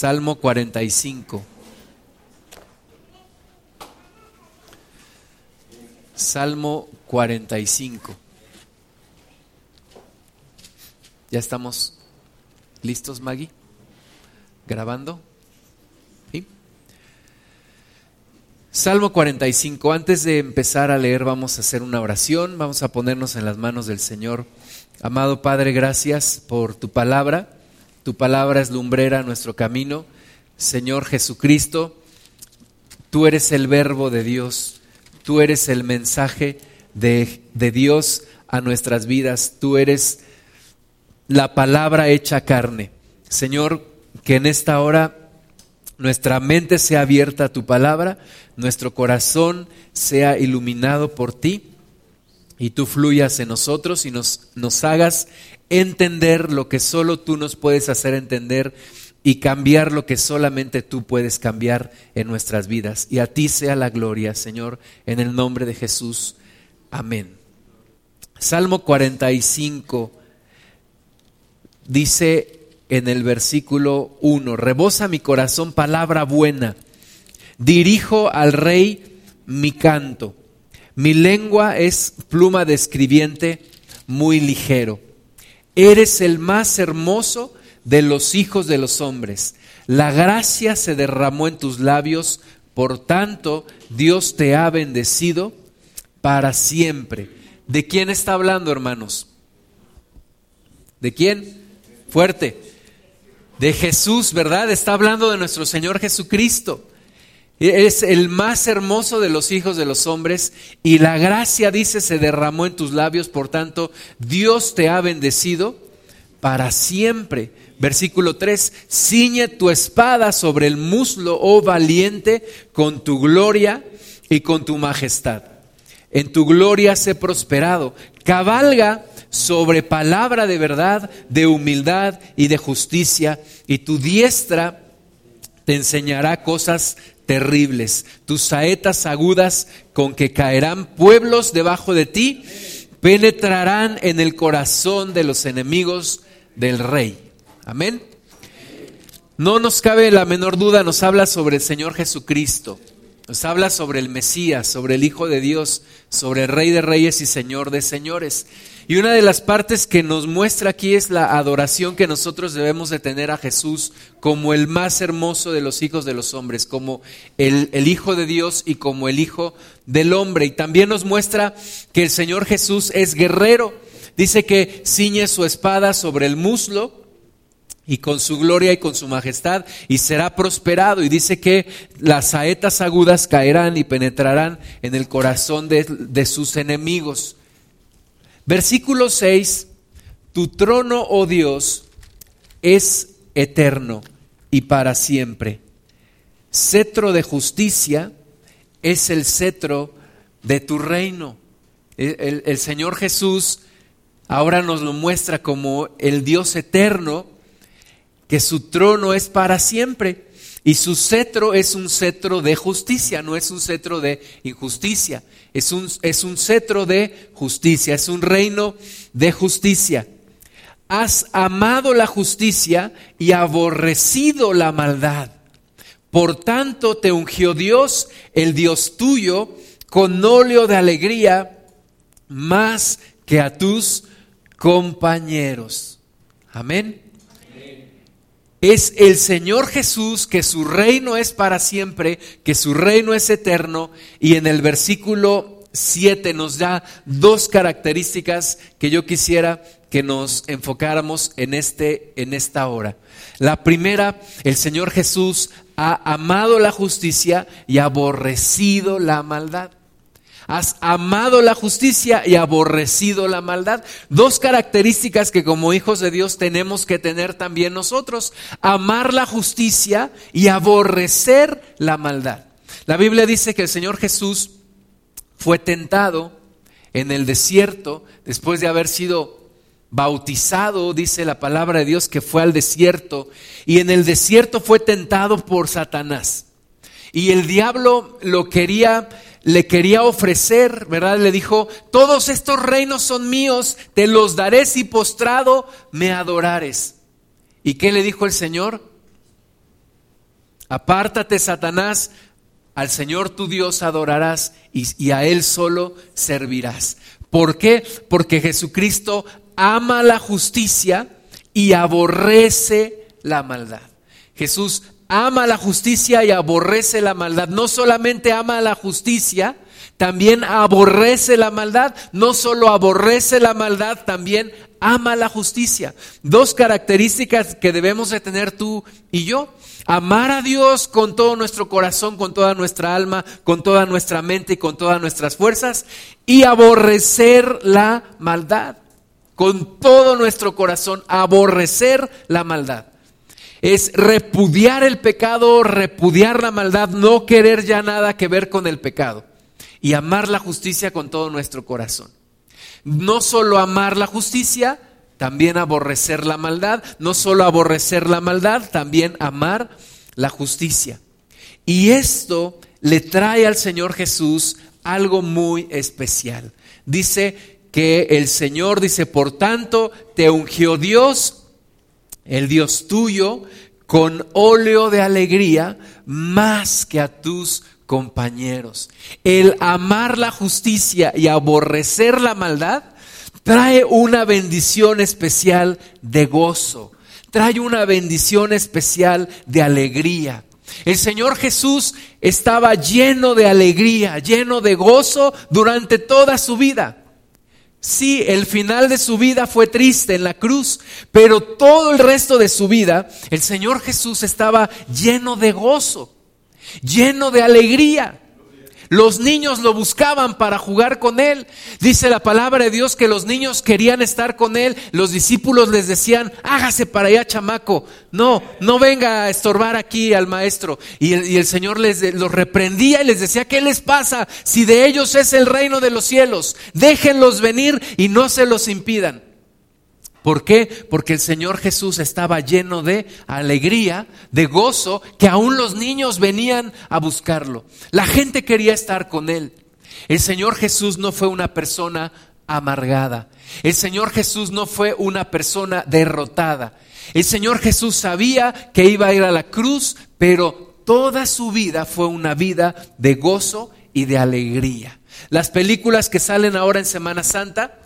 Salmo 45. Salmo 45. ¿Ya estamos listos, Maggie? ¿Grabando? ¿Sí? Salmo 45. Antes de empezar a leer vamos a hacer una oración, vamos a ponernos en las manos del Señor. Amado Padre, gracias por tu palabra. Tu palabra es lumbrera a nuestro camino. Señor Jesucristo, tú eres el verbo de Dios, tú eres el mensaje de, de Dios a nuestras vidas, tú eres la palabra hecha carne. Señor, que en esta hora nuestra mente sea abierta a tu palabra, nuestro corazón sea iluminado por ti y tú fluyas en nosotros y nos, nos hagas entender lo que solo tú nos puedes hacer entender y cambiar lo que solamente tú puedes cambiar en nuestras vidas. Y a ti sea la gloria, Señor, en el nombre de Jesús. Amén. Salmo 45 dice en el versículo 1, rebosa mi corazón palabra buena, dirijo al rey mi canto, mi lengua es pluma de escribiente muy ligero. Eres el más hermoso de los hijos de los hombres. La gracia se derramó en tus labios, por tanto Dios te ha bendecido para siempre. ¿De quién está hablando, hermanos? ¿De quién? Fuerte. De Jesús, ¿verdad? Está hablando de nuestro Señor Jesucristo. Es el más hermoso de los hijos de los hombres y la gracia, dice, se derramó en tus labios, por tanto, Dios te ha bendecido para siempre. Versículo 3, ciñe tu espada sobre el muslo, oh valiente, con tu gloria y con tu majestad. En tu gloria sé prosperado. Cabalga sobre palabra de verdad, de humildad y de justicia, y tu diestra te enseñará cosas terribles, tus saetas agudas con que caerán pueblos debajo de ti, penetrarán en el corazón de los enemigos del rey. Amén. No nos cabe la menor duda, nos habla sobre el Señor Jesucristo, nos habla sobre el Mesías, sobre el Hijo de Dios, sobre el Rey de Reyes y Señor de Señores. Y una de las partes que nos muestra aquí es la adoración que nosotros debemos de tener a Jesús como el más hermoso de los hijos de los hombres, como el, el, Hijo de Dios y como el Hijo del hombre. Y también nos muestra que el Señor Jesús es guerrero. Dice que ciñe su espada sobre el muslo y con su gloria y con su majestad y será prosperado. Y dice que las saetas agudas caerán y penetrarán en el corazón de, de sus enemigos. Versículo 6, tu trono, oh Dios, es eterno y para siempre. Cetro de justicia es el cetro de tu reino. El, el, Señor Jesús ahora nos lo muestra como el Dios eterno, que su trono es para siempre. Y su cetro es un cetro de justicia, no es un cetro de injusticia. Es un, es un cetro de justicia, es un reino de justicia. Has amado la justicia y aborrecido la maldad. Por tanto te ungió Dios, el Dios tuyo, con óleo de alegría más que a tus compañeros. Amén. Es el Señor Jesús, que su reino es para siempre, que su reino es eterno. Y en el versículo 7 nos da dos características que yo quisiera que nos enfocáramos en, este, en esta hora. La primera, el Señor Jesús ha amado la justicia y aborrecido la maldad. Has amado la justicia y aborrecido la maldad. Dos características que como hijos de Dios tenemos que tener también nosotros. Amar la justicia y aborrecer la maldad. La Biblia dice que el Señor Jesús fue tentado en el desierto después de haber sido bautizado, dice la palabra de Dios, que fue al desierto y en el desierto fue tentado por Satanás. Y el diablo lo quería le quería ofrecer, ¿verdad? Le dijo, todos estos reinos son míos, te los daré si postrado me adorares. ¿Y qué le dijo el Señor? Apártate, Satanás, al Señor tu Dios adorarás y, y, a Él solo servirás. ¿Por qué? Porque Jesucristo ama la justicia y aborrece la maldad. Jesús ama la justicia y aborrece la maldad. No solamente ama la justicia, también aborrece la maldad. No solo aborrece la maldad, también ama la justicia. Dos características que debemos de tener tú y yo. Amar a Dios con todo nuestro corazón, con toda nuestra alma, con toda nuestra mente y con todas nuestras fuerzas. Y aborrecer la maldad. Con todo nuestro corazón, aborrecer la maldad es repudiar el pecado, repudiar la maldad, no querer ya nada que ver con el pecado y amar la justicia con todo nuestro corazón. No solo amar la justicia, también aborrecer la maldad, no solo aborrecer la maldad, también amar la justicia. Y esto le trae al Señor Jesús algo muy especial. Dice que el Señor dice, por tanto, te ungió Dios el Dios tuyo, con óleo de alegría más que a tus compañeros. El amar la justicia y aborrecer la maldad trae una bendición especial de gozo, trae una bendición especial de alegría. El Señor Jesús estaba lleno de alegría, lleno de gozo durante toda su vida. Sí, el final de su vida fue triste en la cruz, pero todo el resto de su vida el Señor Jesús estaba lleno de gozo, lleno de alegría. Los niños lo buscaban para jugar con él. Dice la palabra de Dios que los niños querían estar con él. Los discípulos les decían, hágase para allá, chamaco. No, no venga a estorbar aquí al maestro. Y el, Señor les los reprendía y les decía, ¿qué les pasa? Si de ellos es el reino de los cielos, déjenlos venir y no se los impidan. ¿Por qué? Porque el Señor Jesús estaba lleno de alegría, de gozo, que aún los niños venían a buscarlo. La gente quería estar con Él. El Señor Jesús no fue una persona amargada. El Señor Jesús no fue una persona derrotada. El Señor Jesús sabía que iba a ir a la cruz, pero toda su vida fue una vida de gozo y de alegría. Las películas que salen ahora en Semana Santa,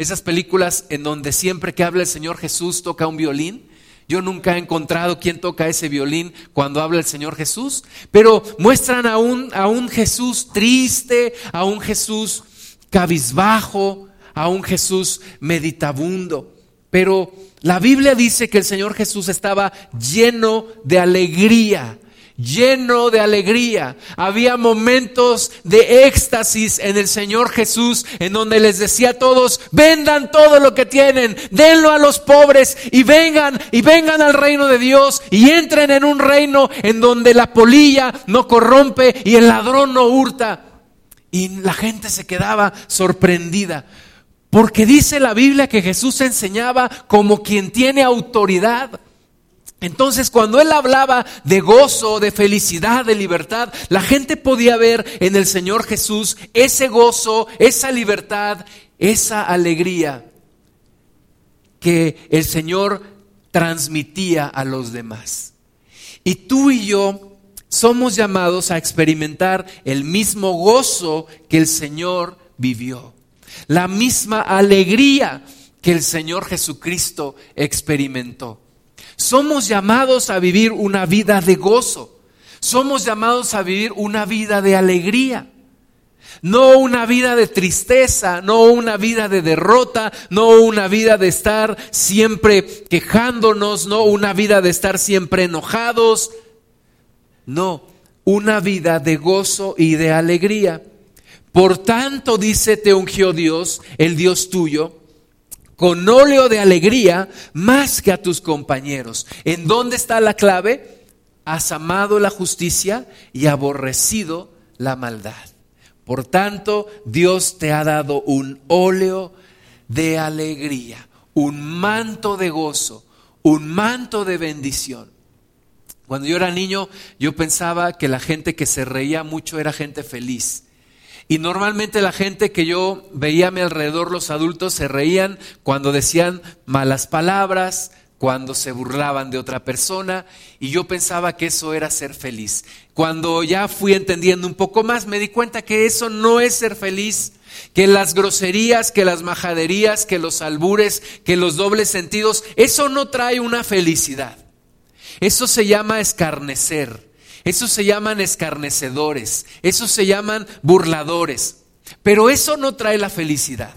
esas películas en donde siempre que habla el Señor Jesús toca un violín. Yo nunca he encontrado quién toca ese violín cuando habla el Señor Jesús, pero muestran a un, a un Jesús triste, a un Jesús cabizbajo, a un Jesús meditabundo. Pero la Biblia dice que el Señor Jesús estaba lleno de alegría lleno de alegría. Había momentos de éxtasis en el Señor Jesús en donde les decía a todos, vendan todo lo que tienen, denlo a los pobres y vengan y vengan al reino de Dios y entren en un reino en donde la polilla no corrompe y el ladrón no hurta. Y la gente se quedaba sorprendida. Porque dice la Biblia que Jesús enseñaba como quien tiene autoridad. Entonces, cuando él hablaba de gozo, de felicidad, de libertad, la gente podía ver en el Señor Jesús ese gozo, esa libertad, esa alegría que el Señor transmitía a los demás. Y tú y yo somos llamados a experimentar el mismo gozo que el Señor vivió, la misma alegría que el Señor Jesucristo experimentó. Somos llamados a vivir una vida de gozo. Somos llamados a vivir una vida de alegría. No una vida de tristeza, no una vida de derrota, no una vida de estar siempre quejándonos, no una vida de estar siempre enojados. No, una vida de gozo y de alegría. Por tanto, dice, te ungió Dios, el Dios tuyo, con óleo de alegría más que a tus compañeros. ¿En dónde está la clave? Has amado la justicia y aborrecido la maldad. Por tanto, Dios te ha dado un óleo de alegría, un manto de gozo, un manto de bendición. Cuando yo era niño, yo pensaba que la gente que se reía mucho era gente feliz. Y normalmente la gente que yo veía a mi alrededor, los adultos, se reían cuando decían malas palabras, cuando se burlaban de otra persona y yo pensaba que eso era ser feliz. Cuando ya fui entendiendo un poco más, me di cuenta que eso no es ser feliz, que las groserías, que las majaderías, que los albures, que los dobles sentidos, eso no trae una felicidad. Eso se llama escarnecer, eso se llaman escarnecedores, eso se llaman burladores, pero eso no trae la felicidad.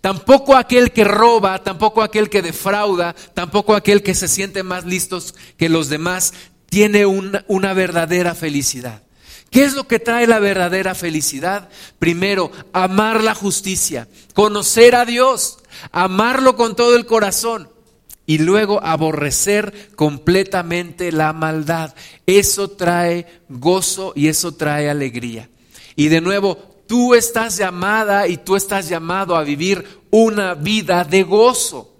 Tampoco aquel que roba, tampoco aquel que defrauda, tampoco aquel que se siente más listos que los demás, tiene una, una, verdadera felicidad. ¿Qué es lo que trae la verdadera felicidad? Primero, amar la justicia, conocer a Dios, amarlo con todo el corazón y luego aborrecer completamente la maldad. Eso trae gozo y eso trae alegría. Y de nuevo, Tú estás llamada y tú estás llamado a vivir una vida de gozo,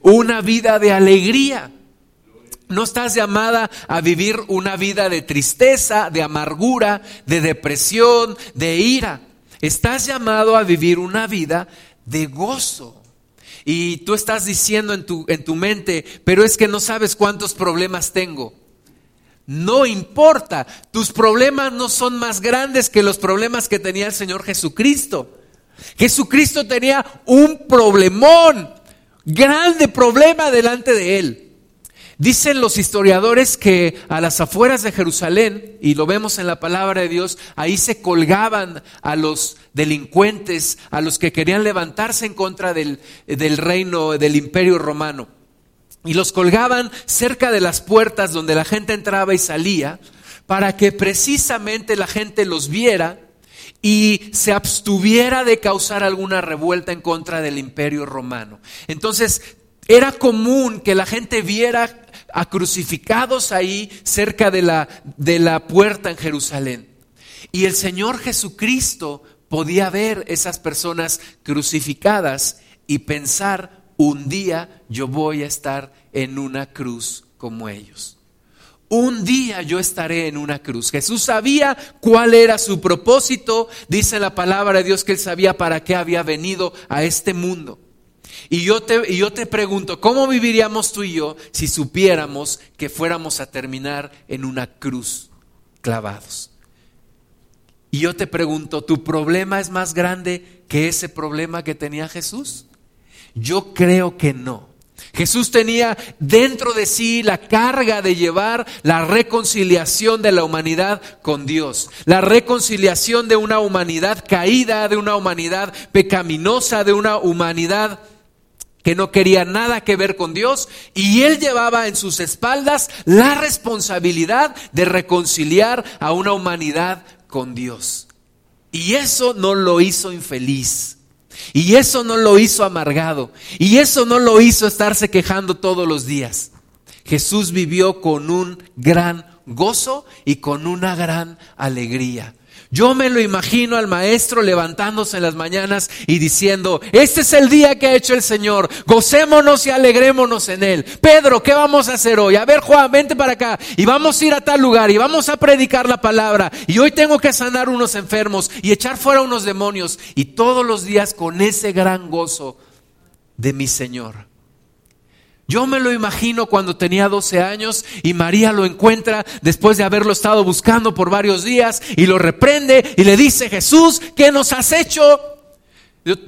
una vida de alegría. No estás llamada a vivir una vida de tristeza, de amargura, de depresión, de ira. Estás llamado a vivir una vida de gozo. Y tú estás diciendo en tu, en tu mente, pero es que no sabes cuántos problemas tengo. No importa, tus problemas no son más grandes que los problemas que tenía el Señor Jesucristo. Jesucristo tenía un problemón, grande problema delante de él. Dicen los historiadores que a las afueras de Jerusalén, y lo vemos en la palabra de Dios, ahí se colgaban a los delincuentes, a los que querían levantarse en contra del, del reino, del imperio romano y los colgaban cerca de las puertas donde la gente entraba y salía para que precisamente la gente los viera y se abstuviera de causar alguna revuelta en contra del imperio romano. Entonces, era común que la gente viera a crucificados ahí cerca de la, de la puerta en Jerusalén. Y el Señor Jesucristo podía ver esas personas crucificadas y pensar, un día yo voy a estar en una cruz como ellos. Un día yo estaré en una cruz. Jesús sabía cuál era su propósito. Dice la palabra de Dios que él sabía para qué había venido a este mundo. Y yo, te, y yo te pregunto, ¿cómo viviríamos tú y yo si supiéramos que fuéramos a terminar en una cruz clavados? Y yo te pregunto, ¿tu problema es más grande que ese problema que tenía Jesús? Yo creo que no. Jesús tenía dentro de sí la carga de llevar la reconciliación de la humanidad con Dios, la reconciliación de una humanidad caída, de una humanidad pecaminosa, de una humanidad que no quería nada que ver con Dios, y él llevaba en sus espaldas la responsabilidad de reconciliar a una humanidad con Dios. Y eso no lo hizo infeliz. Y eso no lo hizo amargado. Y eso no lo hizo estarse quejando todos los días. Jesús vivió con un gran gozo y con una gran alegría. Yo me lo imagino al maestro levantándose en las mañanas y diciendo, este es el día que ha hecho el Señor, gocémonos y alegrémonos en él. Pedro, ¿qué vamos a hacer hoy? A ver, Juan, vente para acá y vamos a ir a tal lugar y vamos a predicar la palabra. Y hoy tengo que sanar unos enfermos y echar fuera unos demonios. Y todos los días con ese gran gozo de mi Señor. Yo me lo imagino cuando tenía 12 años y María lo encuentra después de haberlo estado buscando por varios días y lo reprende y le dice, Jesús, ¿qué nos has hecho?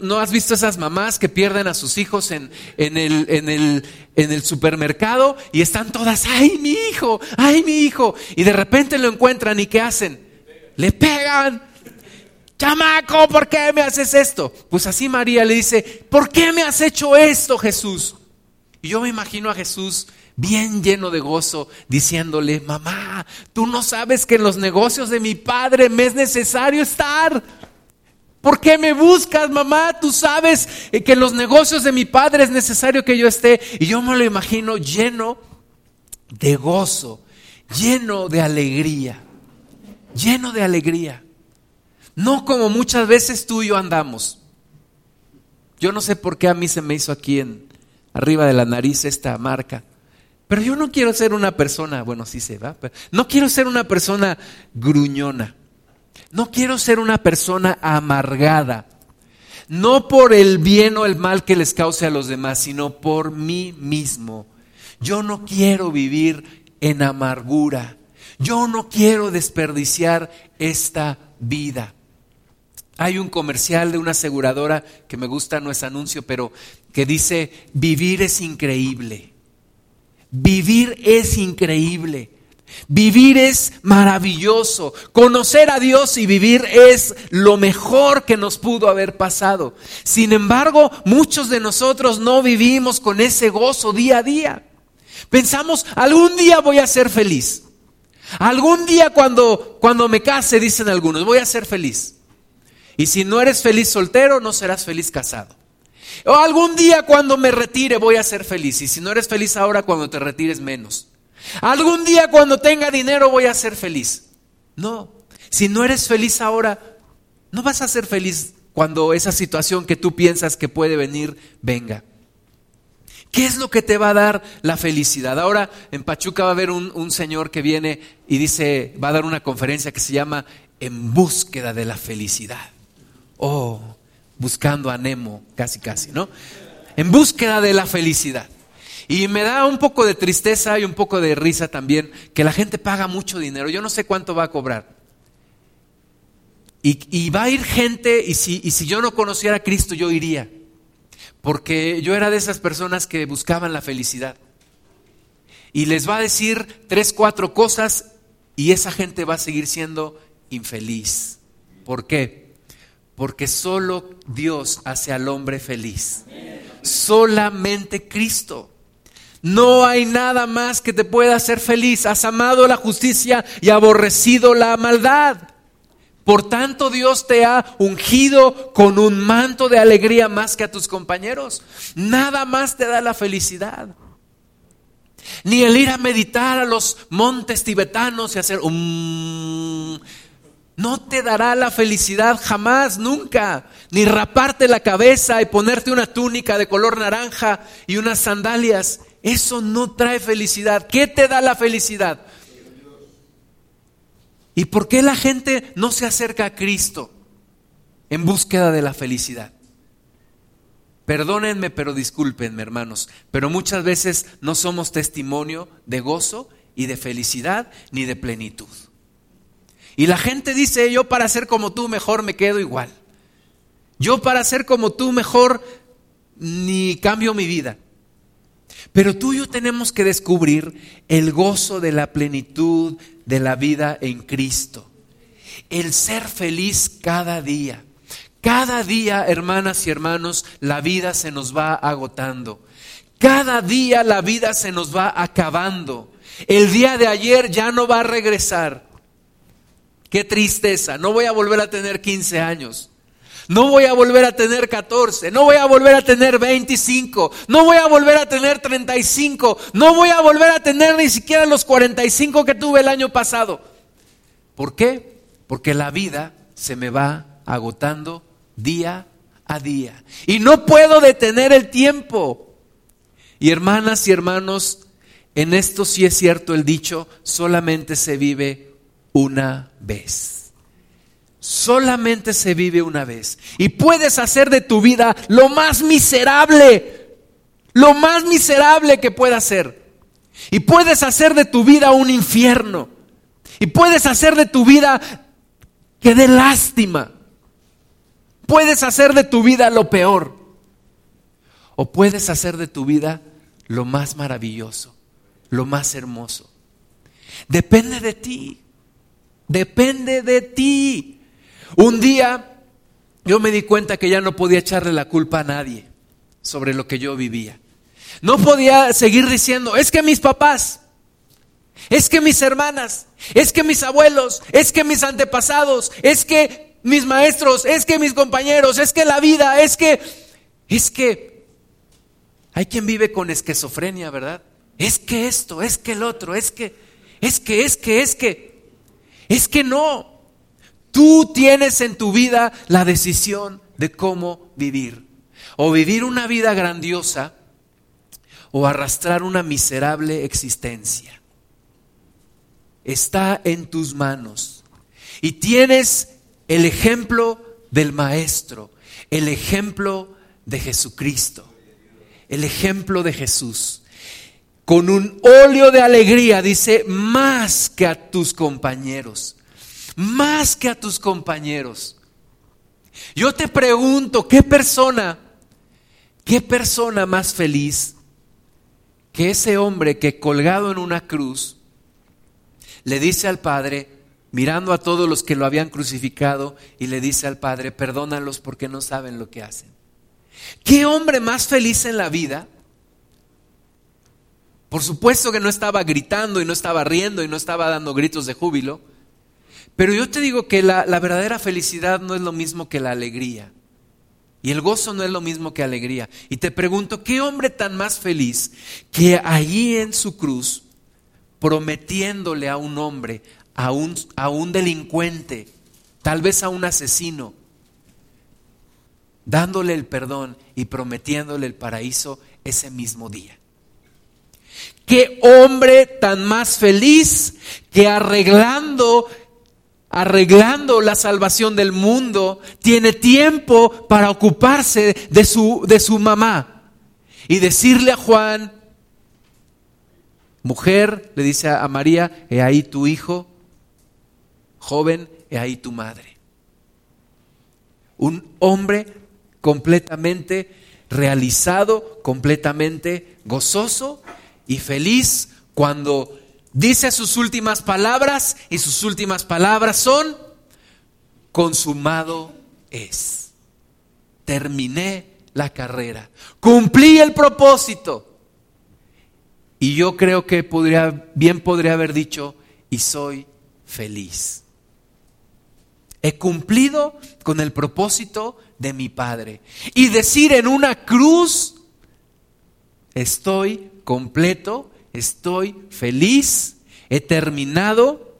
¿No has visto esas mamás que pierden a sus hijos en, en, el, en, el, en el supermercado y están todas, ay mi hijo, ay mi hijo? Y de repente lo encuentran y ¿qué hacen? Le pegan. Chamaco, ¿por qué me haces esto? Pues así María le dice, ¿por qué me has hecho esto, Jesús? Y yo me imagino a Jesús bien lleno de gozo, diciéndole, mamá, tú no sabes que en los negocios de mi padre me es necesario estar. ¿Por qué me buscas, mamá? Tú sabes que en los negocios de mi padre es necesario que yo esté. Y yo me lo imagino lleno de gozo, lleno de alegría, lleno de alegría. No como muchas veces tú y yo andamos. Yo no sé por qué a mí se me hizo aquí en, arriba de la nariz esta marca. Pero yo no quiero ser una persona, bueno, sí se va, pero no quiero ser una persona gruñona. No quiero ser una persona amargada. No por el bien o el mal que les cause a los demás, sino por mí mismo. Yo no quiero vivir en amargura. Yo no quiero desperdiciar esta vida. Hay un comercial de una aseguradora que me gusta, no es anuncio, pero que dice, vivir es increíble. Vivir es increíble. Vivir es maravilloso. Conocer a Dios y vivir es lo mejor que nos pudo haber pasado. Sin embargo, muchos de nosotros no vivimos con ese gozo día a día. Pensamos, algún día voy a ser feliz. Algún día cuando, cuando me case, dicen algunos, voy a ser feliz. Y si no eres feliz soltero, no serás feliz casado. O algún día cuando me retire voy a ser feliz. Y si no eres feliz ahora, cuando te retires menos. Algún día cuando tenga dinero voy a ser feliz. No, si no eres feliz ahora, no vas a ser feliz cuando esa situación que tú piensas que puede venir venga. ¿Qué es lo que te va a dar la felicidad? Ahora en Pachuca va a haber un, un, señor que viene y dice, va a dar una conferencia que se llama En búsqueda de la felicidad. Oh, buscando a Nemo, casi casi, ¿no? En búsqueda de la felicidad. Y me da un poco de tristeza y un poco de risa también que la gente paga mucho dinero. Yo no sé cuánto va a cobrar. Y, va a ir gente, y si, y si yo no conociera a Cristo, yo iría. Porque yo era de esas personas que buscaban la felicidad. Y les va a decir tres, cuatro cosas y esa gente va a seguir siendo infeliz. ¿Por qué? Porque solo Dios hace al hombre feliz. Solamente Cristo. No hay nada más que te pueda hacer feliz. Has amado la justicia y aborrecido la maldad. Por tanto, Dios te ha ungido con un manto de alegría más que a tus compañeros. Nada más te da la felicidad. Ni el ir a meditar a los montes tibetanos y hacer um, no te dará la felicidad jamás, nunca. Ni raparte la cabeza y ponerte una túnica de color naranja y unas sandalias. Eso no trae felicidad. ¿Qué te da la felicidad? ¿Y por qué la gente no se acerca a Cristo en búsqueda de la felicidad? Perdónenme, pero discúlpenme, hermanos, pero muchas veces no somos testimonio de gozo y de felicidad ni de plenitud. Y la gente dice, yo para ser como tú mejor me quedo igual. Yo para ser como tú mejor ni cambio mi vida. Pero tú y yo tenemos que descubrir el gozo de la plenitud de la vida en Cristo. El ser feliz cada día. Cada día, hermanas y hermanos, la vida se nos va agotando. Cada día la vida se nos va acabando. El día de ayer ya no va a regresar. Qué tristeza. No voy a volver a tener 15 años. No voy a volver a tener 14, no voy a volver a tener 25, no voy a volver a tener 35, no voy a volver a tener ni siquiera los 45 que tuve el año pasado. ¿Por qué? Porque la vida se me va agotando día a día. Y no puedo detener el tiempo. Y hermanas y hermanos, en esto sí es cierto el dicho, solamente se vive una vez. Solamente se vive una vez. Y puedes hacer de tu vida lo más miserable, lo más miserable que puedas ser. Y puedes hacer de tu vida un infierno. Y puedes hacer de tu vida que dé lástima. Puedes hacer de tu vida lo peor. O puedes hacer de tu vida lo más maravilloso, lo más hermoso. Depende de ti. Depende de ti. Un día yo me di cuenta que ya no podía echarle la culpa a nadie sobre lo que yo vivía. No podía seguir diciendo, es que mis papás, es que mis hermanas, es que mis abuelos, es que mis antepasados, es que mis maestros, es que mis compañeros, es que la vida, es que, es que, hay quien vive con esquizofrenia, ¿verdad? Es que esto, es que el otro, es que, es que, es que, es que, es que no. Tú tienes en tu vida la decisión de cómo vivir. O vivir una vida grandiosa o arrastrar una miserable existencia. Está en tus manos. Y tienes el ejemplo del Maestro, el ejemplo de Jesucristo, el ejemplo de Jesús. Con un óleo de alegría, dice, más que a tus compañeros, más que a tus compañeros. Yo te pregunto, ¿qué persona, qué persona más feliz que ese hombre que colgado en una cruz le dice al Padre, mirando a todos los que lo habían crucificado, y le dice al Padre, perdónalos porque no saben lo que hacen? ¿Qué hombre más feliz en la vida? Por supuesto que no estaba gritando y no estaba riendo y no estaba dando gritos de júbilo, pero yo te digo que la, verdadera felicidad no es lo mismo que la alegría. Y el gozo no es lo mismo que alegría. Y te pregunto, ¿qué hombre tan más feliz que allí en su cruz, prometiéndole a un hombre, a un, a un delincuente, tal vez a un asesino, dándole el perdón y prometiéndole el paraíso ese mismo día? ¿Qué hombre tan más feliz que arreglando arreglando la salvación del mundo, tiene tiempo para ocuparse de su, de su mamá y decirle a Juan, mujer, le dice a María, he ahí tu hijo, joven, he ahí tu madre. Un hombre completamente realizado, completamente gozoso y feliz cuando dice sus últimas palabras y sus últimas palabras son, consumado es. Terminé la carrera, cumplí el propósito. Y yo creo que podría, bien podría haber dicho, y soy feliz. He cumplido con el propósito de mi Padre. Y decir en una cruz, estoy completo, estoy feliz, he terminado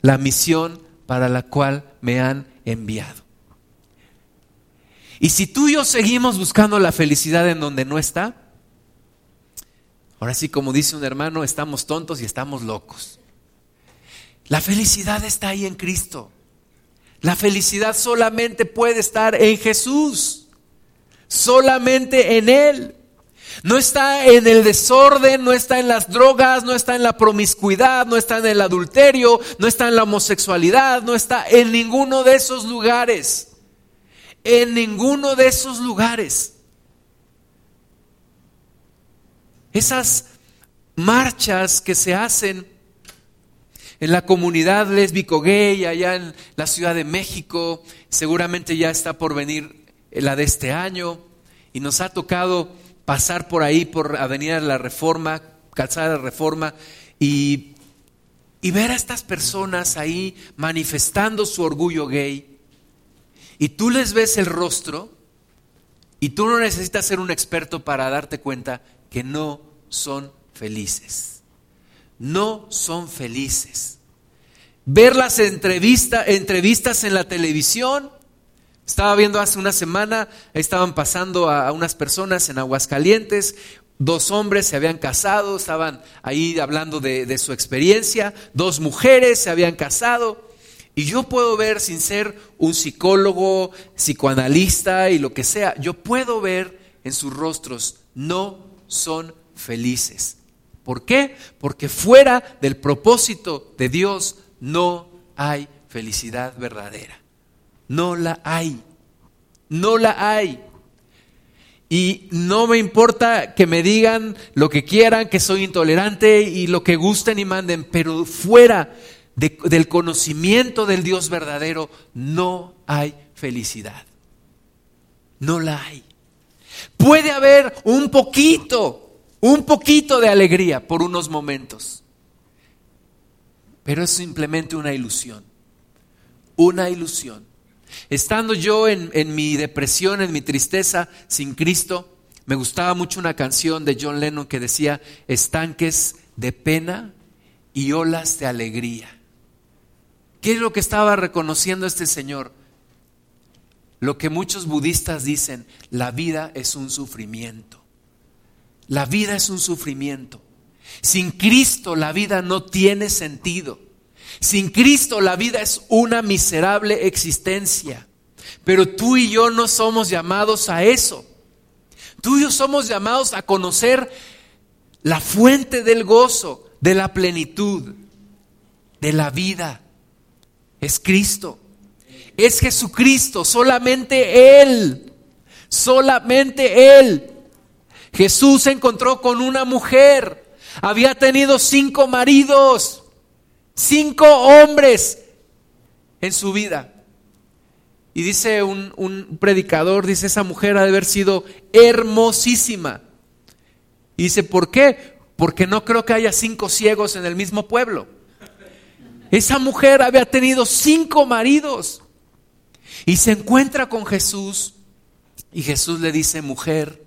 la misión para la cual me han enviado. Y si tú y yo seguimos buscando la felicidad en donde no está, ahora sí como dice un hermano, estamos tontos y estamos locos. La felicidad está ahí en Cristo. La felicidad solamente puede estar en Jesús, solamente en Él. No está en el desorden, no está en las drogas, no está en la promiscuidad, no está en el adulterio, no está en la homosexualidad, no está en ninguno de esos lugares. En ninguno de esos lugares. Esas marchas que se hacen en la comunidad lésbico gay allá en la Ciudad de México, seguramente ya está por venir la de este año, y nos ha tocado pasar por ahí, por Avenida de la Reforma, Calzada de la Reforma, y, y ver a estas personas ahí manifestando su orgullo gay, y tú les ves el rostro, y tú no necesitas ser un experto para darte cuenta que no son felices. No son felices. Ver las entrevistas en la televisión estaba viendo hace una semana, estaban pasando a, unas personas en Aguascalientes, dos hombres se habían casado, estaban ahí hablando de, su experiencia, dos mujeres se habían casado, y yo puedo ver, sin ser un psicólogo, psicoanalista y lo que sea, yo puedo ver en sus rostros, no son felices. ¿Por qué? Porque fuera del propósito de Dios no hay felicidad verdadera. No la hay. No la hay. Y no me importa que me digan lo que quieran, que soy intolerante y lo que gusten y manden, pero fuera del conocimiento del Dios verdadero no hay felicidad. No la hay. Puede haber un poquito, un poquito de alegría por unos momentos, pero es simplemente una ilusión, una ilusión. Estando yo en, mi depresión, en mi tristeza, sin Cristo, me gustaba mucho una canción de John Lennon que decía, estanques de pena y olas de alegría. ¿Qué es lo que estaba reconociendo este señor? Lo que muchos budistas dicen, la vida es un sufrimiento. La vida es un sufrimiento. Sin Cristo la vida no tiene sentido. Sin Cristo la vida es una miserable existencia. Pero tú y yo no somos llamados a eso. Tú y yo somos llamados a conocer la fuente del gozo, de la plenitud, de la vida. Es Cristo. Es Jesucristo, solamente Él. Solamente Él. Jesús se encontró con una mujer. Había tenido cinco maridos, cinco hombres en su vida. Y dice un, un, predicador, dice, esa mujer ha de haber sido hermosísima. Y dice, ¿por qué? Porque no creo que haya cinco ciegos en el mismo pueblo. Esa mujer había tenido cinco maridos. Y se encuentra con Jesús. Y Jesús le dice, mujer,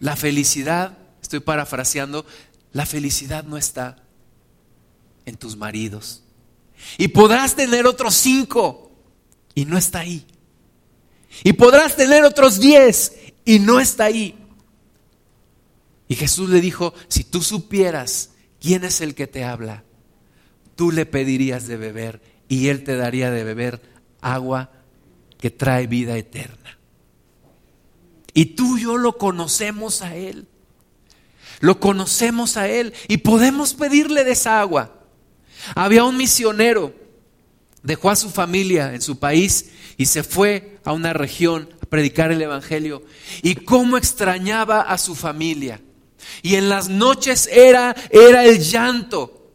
la felicidad, estoy parafraseando, la felicidad no está en tus maridos. Y podrás tener otros cinco y no está ahí. Y podrás tener otros diez y no está ahí. Y Jesús le dijo, si tú supieras quién es el que te habla, tú le pedirías de beber y él te daría de beber agua que trae vida eterna. Y tú y yo lo conocemos a él. Lo conocemos a él y podemos pedirle de esa agua. Había un misionero, dejó a su familia en su país y se fue a una región a predicar el Evangelio. Y cómo extrañaba a su familia. Y en las noches era, era el llanto,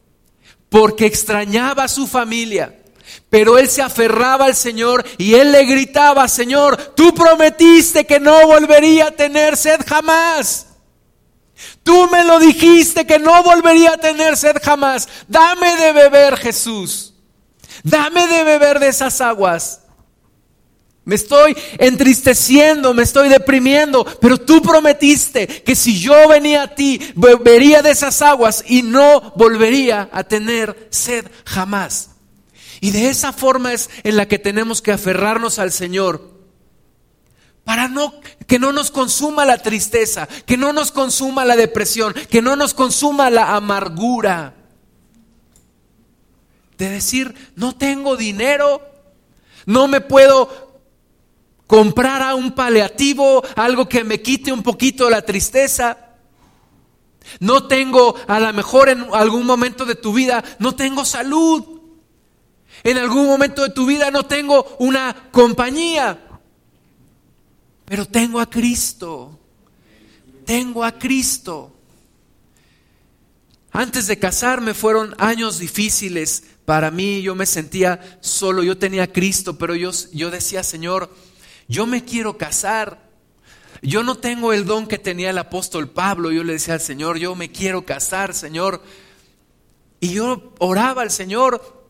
porque extrañaba a su familia. Pero él se aferraba al Señor y él le gritaba, Señor, tú prometiste que no volvería a tener sed jamás. Tú me lo dijiste que no volvería a tener sed jamás. Dame de beber, Jesús. Dame de beber de esas aguas. Me estoy entristeciendo, me estoy deprimiendo, pero tú prometiste que si yo venía a ti, bebería de esas aguas y no volvería a tener sed jamás. Y de esa forma es en la que tenemos que aferrarnos al Señor para no que no nos consuma la tristeza, que no nos consuma la depresión, que no nos consuma la amargura. De decir, no tengo dinero, no me puedo comprar a un paliativo, algo que me quite un poquito la tristeza. No tengo, a lo mejor en algún momento de tu vida, no tengo salud. En algún momento de tu vida no tengo una compañía pero tengo a Cristo. Tengo a Cristo. Antes de casarme fueron años difíciles para mí. Yo me sentía solo. Yo tenía Cristo, pero yo, yo decía, Señor, yo me quiero casar. Yo no tengo el don que tenía el apóstol Pablo. Yo le decía al Señor, yo me quiero casar, Señor. Y yo oraba al Señor,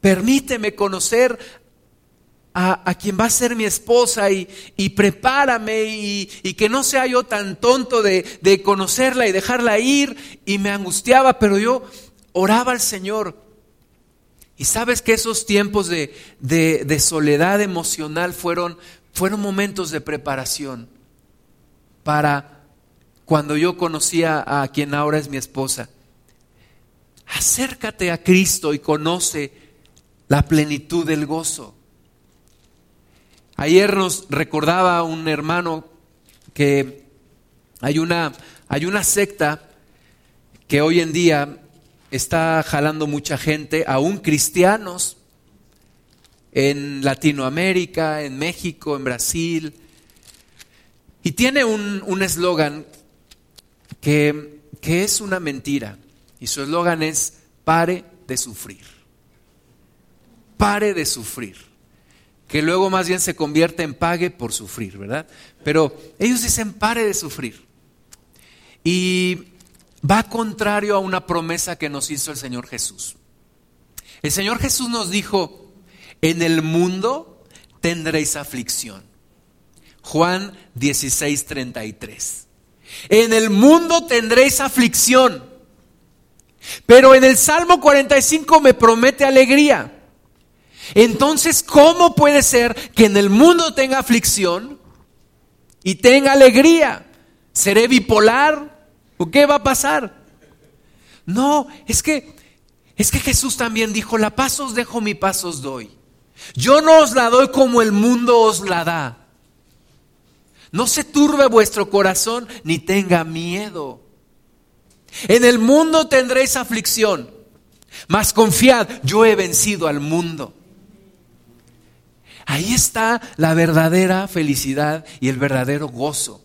permíteme conocer a, quien va a ser mi esposa y, prepárame y, que no sea yo tan tonto de, conocerla y dejarla ir. Y me angustiaba, pero yo oraba al Señor. Y sabes que esos tiempos de, de soledad emocional fueron, fueron momentos de preparación para cuando yo conocía a quien ahora es mi esposa. Acércate a Cristo y conoce la plenitud del gozo. Ayer nos recordaba un hermano que hay una, hay una secta que hoy en día está jalando mucha gente, aún cristianos, en Latinoamérica, en México, en Brasil, y tiene un eslogan que, que es una mentira, y su eslogan es pare de sufrir, pare de sufrir que luego más bien se convierte en pague por sufrir, ¿verdad? Pero ellos dicen pare de sufrir. Y va contrario a una promesa que nos hizo el Señor Jesús. El Señor Jesús nos dijo, en el mundo tendréis aflicción. Juan 16, 33. En el mundo tendréis aflicción. Pero en el Salmo 45 me promete alegría. Entonces, ¿cómo puede ser que en el mundo tenga aflicción y tenga alegría? ¿Seré bipolar? ¿O qué va a pasar? No, es que es que Jesús también dijo, "La paz os dejo, mi paz os doy." Yo no os la doy como el mundo os la da. No se turbe vuestro corazón ni tenga miedo. En el mundo tendréis aflicción, mas confiad, yo he vencido al mundo. Ahí está la verdadera felicidad y el verdadero gozo.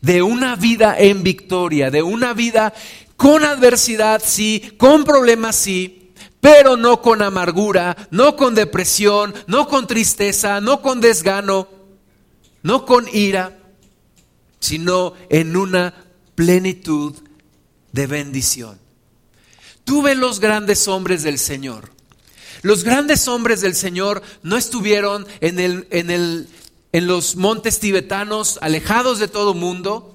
De una vida en victoria, de una vida con adversidad, sí, con problemas, sí, pero no con amargura, no con depresión, no con tristeza, no con desgano, no con ira, sino en una plenitud de bendición. Tú ves los grandes hombres del Señor. Los grandes hombres del Señor no estuvieron en, el, en, el, en los montes tibetanos, alejados de todo mundo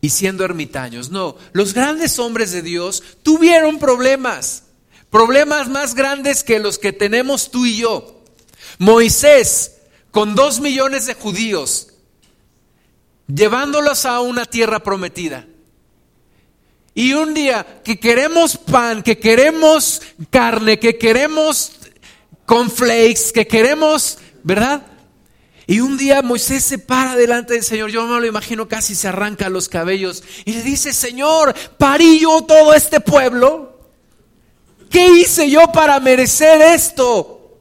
y siendo ermitaños. No, los grandes hombres de Dios tuvieron problemas, problemas más grandes que los que tenemos tú y yo. Moisés, con dos millones de judíos, llevándolos a una tierra prometida. Y un día que queremos pan, que queremos carne, que queremos cornflakes, que queremos, ¿verdad? Y un día Moisés se para delante del Señor, yo me lo imagino casi se arranca los cabellos y le dice, Señor, parí yo todo este pueblo. ¿Qué hice yo para merecer esto?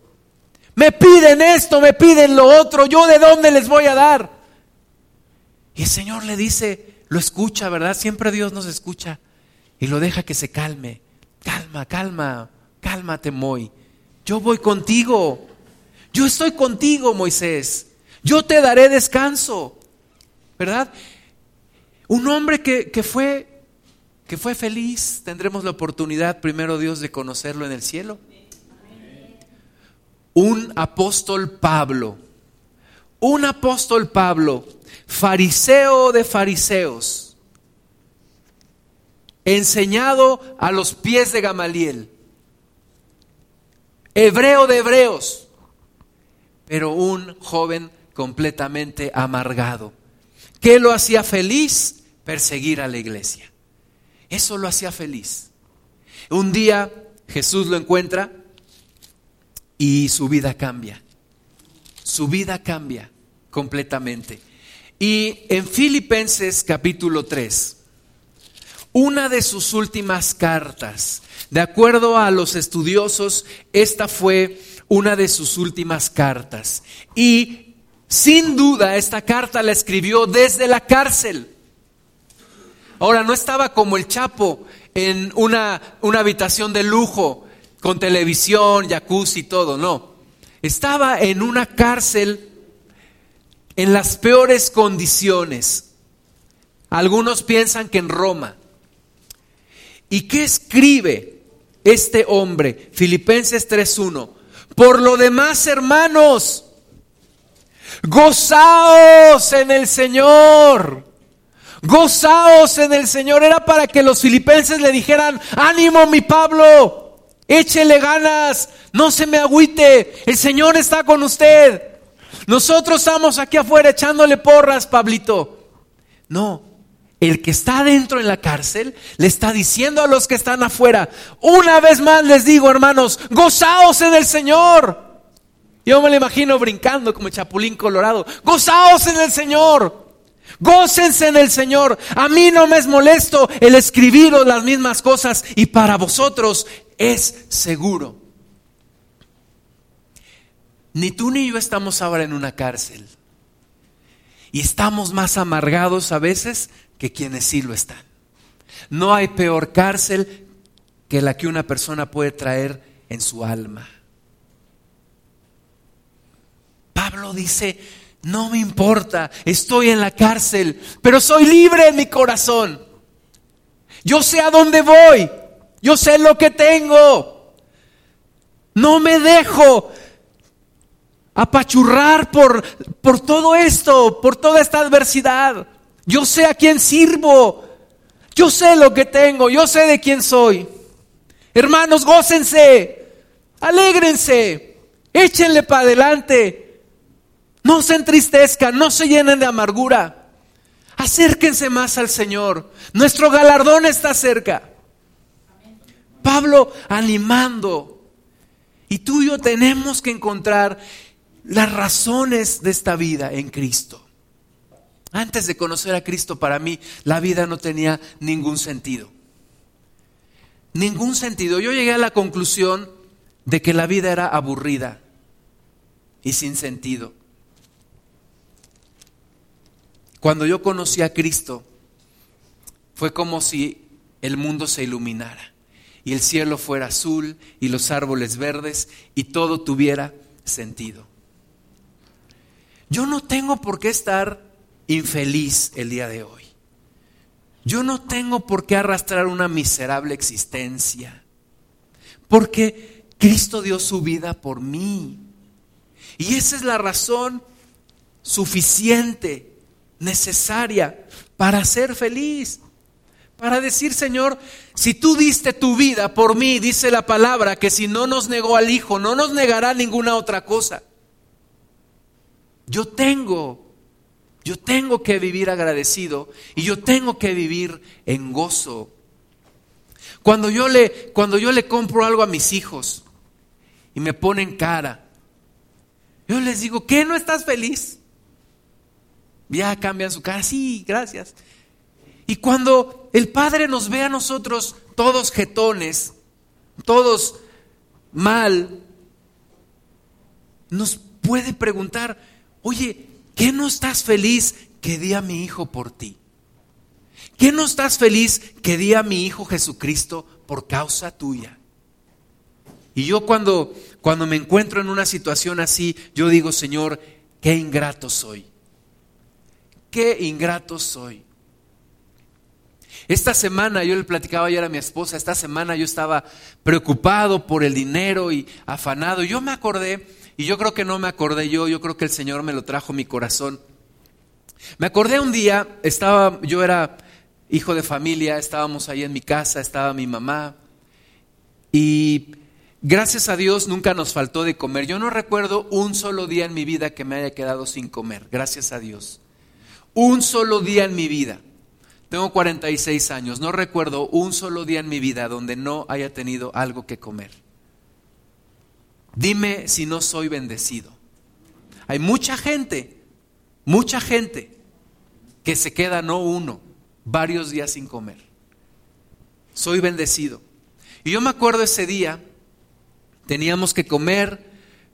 Me piden esto, me piden lo otro, yo de dónde les voy a dar. Y el Señor le dice, lo escucha, ¿verdad? Siempre Dios nos escucha y lo deja que se calme. Calma, calma, cálmate, Moy. Yo voy contigo. Yo estoy contigo, Moisés. Yo te daré descanso. ¿Verdad? Un hombre que, que, fue, que fue feliz, tendremos la oportunidad, primero Dios, de conocerlo en el cielo. Un apóstol Pablo. Un apóstol Pablo fariseo de fariseos, enseñado a los pies de Gamaliel, hebreo de hebreos, pero un joven completamente amargado. ¿Qué lo hacía feliz? Perseguir a la iglesia. Eso lo hacía feliz. Un día Jesús lo encuentra y su vida cambia. Su vida cambia completamente. Y en Filipenses capítulo 3, una de sus últimas cartas, de acuerdo a los estudiosos, esta fue una de sus últimas cartas. Y sin duda esta carta la escribió desde la cárcel. Ahora, no estaba como el Chapo en una, una habitación de lujo, con televisión, jacuzzi y todo, no. Estaba en una cárcel en las peores condiciones. Algunos piensan que en Roma. ¿Y qué escribe este hombre? Filipenses 3.1. Por lo demás, hermanos, gozaos en el Señor. Gozaos en el Señor. Era para que los filipenses le dijeran, ánimo mi Pablo, échele ganas, no se me agüite, el Señor está con usted. Nosotros estamos aquí afuera echándole porras, Pablito. No, el que está adentro en la cárcel le está diciendo a los que están afuera, una vez más les digo, hermanos, gozaos en el Señor. Yo me lo imagino brincando como chapulín colorado. Gozaos en el Señor. Gócense en el Señor. A mí no me es molesto el escribiros las mismas cosas y para vosotros es seguro. Ni tú ni yo estamos ahora en una cárcel. Y estamos más amargados a veces que quienes sí lo están. No hay peor cárcel que la que una persona puede traer en su alma. Pablo dice, no me importa, estoy en la cárcel, pero soy libre en mi corazón. Yo sé a dónde voy, yo sé lo que tengo. No me dejo apachurrar por, por todo esto, por toda esta adversidad. Yo sé a quién sirvo. Yo sé lo que tengo. Yo sé de quién soy. Hermanos, gócense. Alégrense. Échenle para adelante. No se entristezcan. No se llenen de amargura. Acérquense más al Señor. Nuestro galardón está cerca. Pablo animando. Y tú y yo tenemos que encontrar las razones de esta vida en Cristo. Antes de conocer a Cristo, para mí la vida no tenía ningún sentido. Ningún sentido. Yo llegué a la conclusión de que la vida era aburrida y sin sentido. Cuando yo conocí a Cristo, fue como si el mundo se iluminara y el cielo fuera azul y los árboles verdes y todo tuviera sentido. Yo no tengo por qué estar infeliz el día de hoy. Yo no tengo por qué arrastrar una miserable existencia. Porque Cristo dio su vida por mí. Y esa es la razón suficiente, necesaria para ser feliz. Para decir, Señor, si tú diste tu vida por mí, dice la palabra, que si no nos negó al Hijo, no nos negará ninguna otra cosa. Yo tengo, yo tengo que vivir agradecido y yo tengo que vivir en gozo. Cuando yo le, cuando yo le compro algo a mis hijos y me ponen cara, yo les digo, ¿qué no estás feliz? Ya cambian su cara, sí, gracias. Y cuando el Padre nos ve a nosotros todos jetones, todos mal, nos puede preguntar, oye, ¿qué no estás feliz que di a mi hijo por ti? ¿Qué no estás feliz que di a mi hijo Jesucristo por causa tuya? Y yo cuando, cuando me encuentro en una situación así, yo digo, Señor, qué ingrato soy. Qué ingrato soy. Esta semana, yo le platicaba ayer a mi esposa, esta semana yo estaba preocupado por el dinero y afanado. Yo me acordé, y yo creo que no me acordé yo, yo creo que el Señor me lo trajo mi corazón. Me acordé un día, estaba, yo era hijo de familia, estábamos ahí en mi casa, estaba mi mamá, y gracias a Dios nunca nos faltó de comer. Yo no recuerdo un solo día en mi vida que me haya quedado sin comer, gracias a Dios. Un solo día en mi vida. Tengo 46 años, no recuerdo un solo día en mi vida donde no haya tenido algo que comer. Dime si no soy bendecido. Hay mucha gente, mucha gente que se queda no uno, varios días sin comer. Soy bendecido. Y yo me acuerdo ese día, teníamos que comer,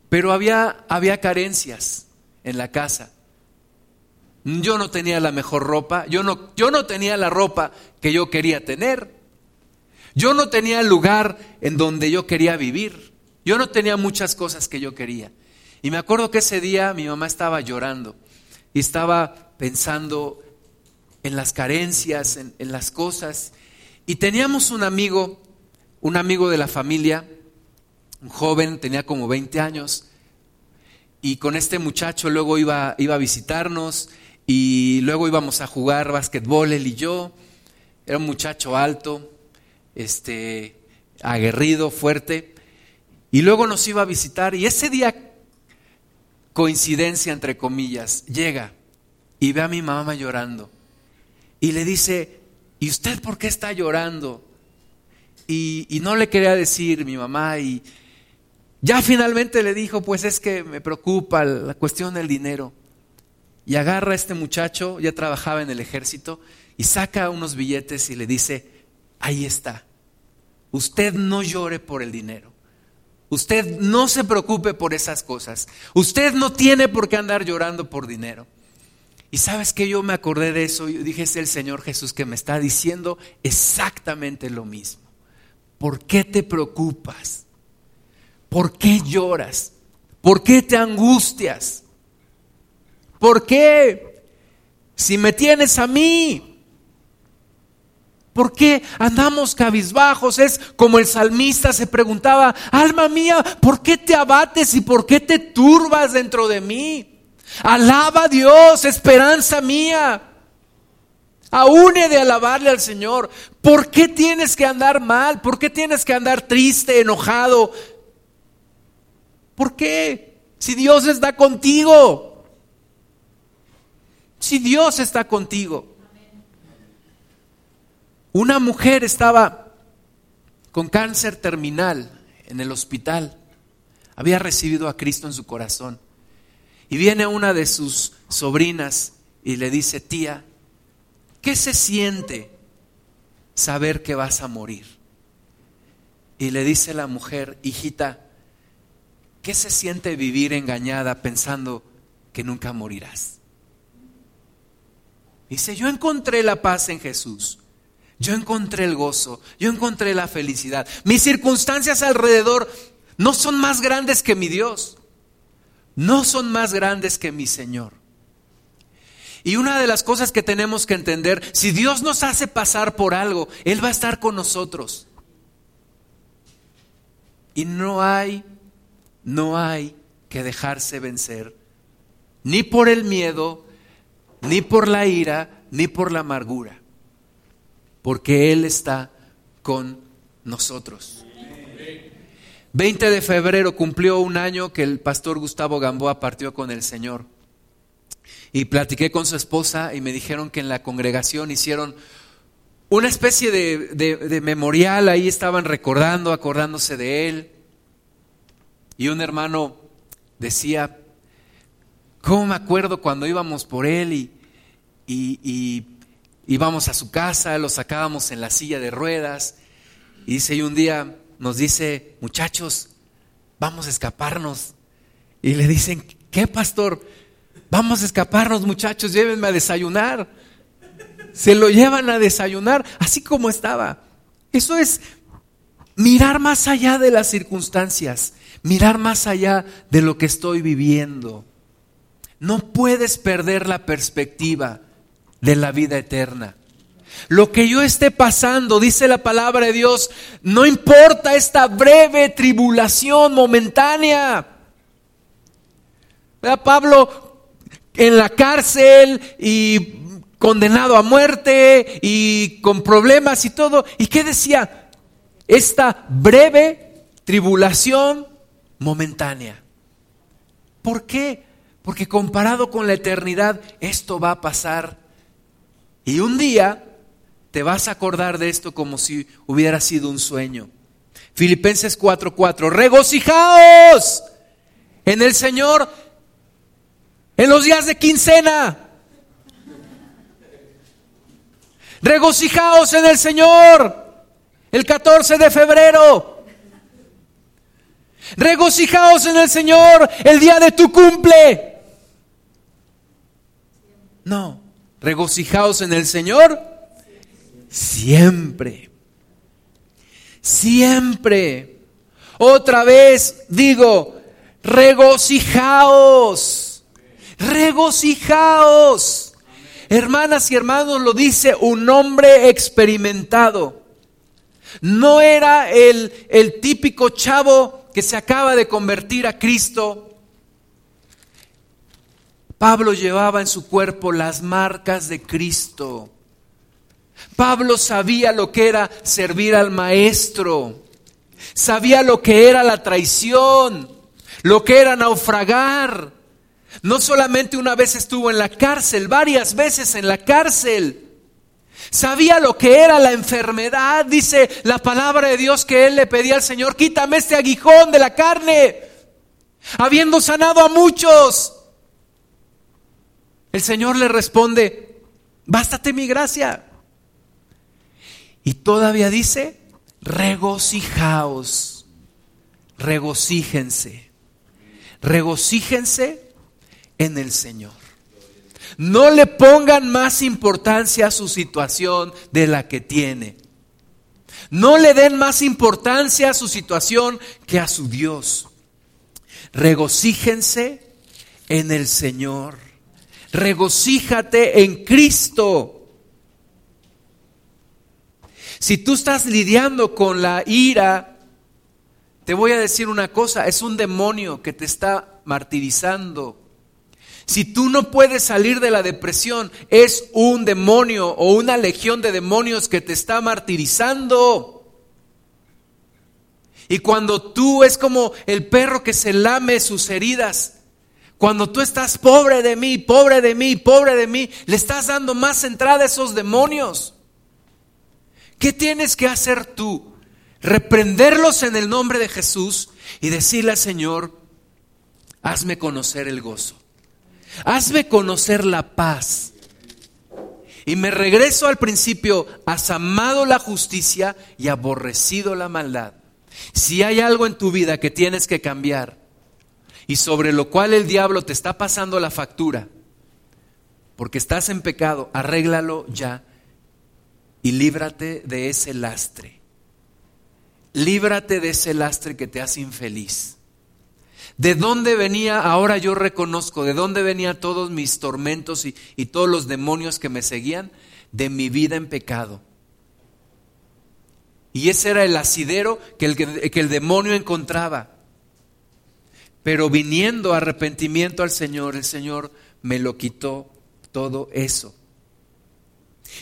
pero había, había carencias en la casa. Yo no tenía la mejor ropa, yo no, yo no tenía la ropa que yo quería tener. Yo no tenía el lugar en donde yo quería vivir. Yo no tenía muchas cosas que yo quería. Y me acuerdo que ese día mi mamá estaba llorando y estaba pensando en las carencias, en, en las cosas. Y teníamos un amigo, un amigo de la familia, un joven, tenía como 20 años, y con este muchacho luego iba, iba a visitarnos y luego íbamos a jugar basquetbol él y yo. Era un muchacho alto, este, aguerrido, fuerte. Y luego nos iba a visitar y ese día, coincidencia entre comillas, llega y ve a mi mamá llorando. Y le dice, ¿y usted por qué está llorando? Y, no le quería decir mi mamá y ya finalmente le dijo, pues es que me preocupa la cuestión del dinero y agarra a este muchacho, ya trabajaba en el ejército, y saca unos billetes y le dice, ahí está, usted no llore por el dinero, usted no se preocupe por esas cosas, usted no tiene por qué andar llorando por dinero. Y sabes que yo me acordé de eso y dije, es el Señor Jesús que me está diciendo exactamente lo mismo. ¿Por qué te preocupas? ¿Por qué lloras? ¿Por qué te angustias? ¿Por qué? Si me tienes a mí. ¿Por qué andamos cabizbajos? Es como el salmista se preguntaba, alma mía, ¿por qué te abates y por qué te turbas dentro de mí? Alaba a Dios, esperanza mía. Aún he de alabarle al Señor. ¿Por qué tienes que andar mal? ¿Por qué tienes que andar triste, enojado? ¿Por qué? Si Dios está contigo si Dios está contigo. Una mujer estaba con cáncer terminal en el hospital. Había recibido a Cristo en su corazón. Y viene una de sus sobrinas y le dice, tía, ¿qué se siente saber que vas a morir? Y le dice la mujer, hijita, ¿qué se siente vivir engañada pensando que nunca morirás? Dice, yo encontré la paz en Jesús. Yo encontré el gozo, yo encontré la felicidad. Mis circunstancias alrededor no son más grandes que mi Dios, no son más grandes que mi Señor. Y una de las cosas que tenemos que entender, si Dios nos hace pasar por algo, Él va a estar con nosotros. Y no hay, no hay que dejarse vencer, ni por el miedo, ni por la ira, ni por la amargura porque Él está con nosotros. 20 de febrero cumplió un año que el pastor Gustavo Gamboa partió con el Señor. Y platiqué con su esposa y me dijeron que en la congregación hicieron una especie de, memorial, ahí estaban recordando, acordándose de él. Y un hermano decía, ¿cómo me acuerdo cuando íbamos por él y, y íbamos a su casa, lo sacábamos en la silla de ruedas. Y dice, y un día nos dice, muchachos, vamos a escaparnos. Y le dicen, ¿qué pastor? Vamos a escaparnos, muchachos, llévenme a desayunar. Se lo llevan a desayunar, así como estaba. Eso es mirar más allá de las circunstancias, mirar más allá de lo que estoy viviendo. No puedes perder la perspectiva de la vida eterna. Lo que yo esté pasando, dice la palabra de Dios, no importa esta breve tribulación momentánea. Pablo en la cárcel y condenado a muerte y con problemas y todo. ¿Y qué decía? Esta breve tribulación momentánea. ¿Por qué? Porque comparado con la eternidad, esto va a pasar y un día te vas a acordar de esto como si hubiera sido un sueño. Filipenses 4:4, regocijaos en el Señor en los días de quincena. Regocijaos en el Señor el 14 de febrero. Regocijaos en el Señor el día de tu cumple. No, regocijaos en el Señor siempre. Siempre. Otra vez digo, regocijaos. Regocijaos. Hermanas y hermanos, lo dice un hombre experimentado. No era el, el típico chavo que se acaba de convertir a Cristo Pablo llevaba en su cuerpo las marcas de Cristo. Pablo sabía lo que era servir al maestro. Sabía lo que era la traición, lo que era naufragar. No solamente una vez estuvo en la cárcel, varias veces en la cárcel. Sabía lo que era la enfermedad. Dice la palabra de Dios que él le pedía al Señor, quítame este aguijón de la carne. Habiendo sanado a muchos, el Señor le responde, bástate mi gracia. Y todavía dice, regocijaos, regocíjense, regocíjense en el Señor. No le pongan más importancia a su situación de la que tiene. No le den más importancia a su situación que a su Dios. Regocíjense en el Señor regocíjate en Cristo. Si tú estás lidiando con la ira, te voy a decir una cosa, es un demonio que te está martirizando. Si tú no puedes salir de la depresión, es un demonio o una legión de demonios que te está martirizando. Y cuando tú es como el perro que se lame sus heridas, cuando tú estás pobre de mí, pobre de mí, pobre de mí, le estás dando más entrada a esos demonios. ¿Qué tienes que hacer tú? Reprenderlos en el nombre de Jesús y decirle al Señor, hazme conocer el gozo. Hazme conocer la paz. Y me regreso al principio, has amado la justicia y aborrecido la maldad. Si hay algo en tu vida que tienes que cambiar y sobre lo cual el diablo te está pasando la factura, porque estás en pecado, arréglalo ya y líbrate de ese lastre. Líbrate de ese lastre que te hace infeliz. ¿De dónde venía? Ahora yo reconozco, ¿de dónde venían todos mis tormentos y, y todos los demonios que me seguían? De mi vida en pecado. Y ese era el asidero que el, que el demonio encontraba. Pero viniendo arrepentimiento al Señor, el Señor me lo quitó todo eso.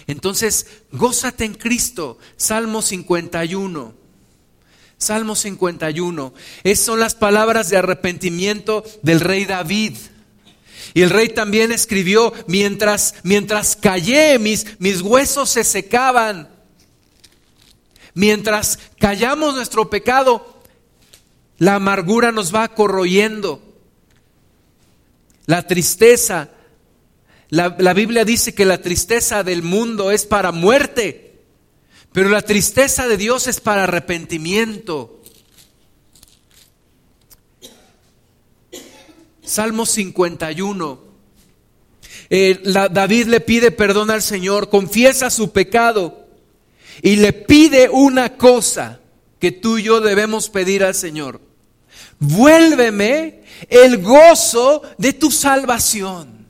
Entonces, gózate en Cristo. Salmo 51. Salmo 51. Esas son las palabras de arrepentimiento del rey David. Y el rey también escribió, mientras, mientras callé, mis, mis huesos se secaban. Mientras callamos nuestro pecado, la amargura nos va corroyendo. La tristeza. La, la Biblia dice que la tristeza del mundo es para muerte. Pero la tristeza de Dios es para arrepentimiento. Salmo 51. Eh, David le pide perdón al Señor, confiesa su pecado y le pide una cosa que tú y yo debemos pedir al Señor. Vuélveme el gozo de tu salvación.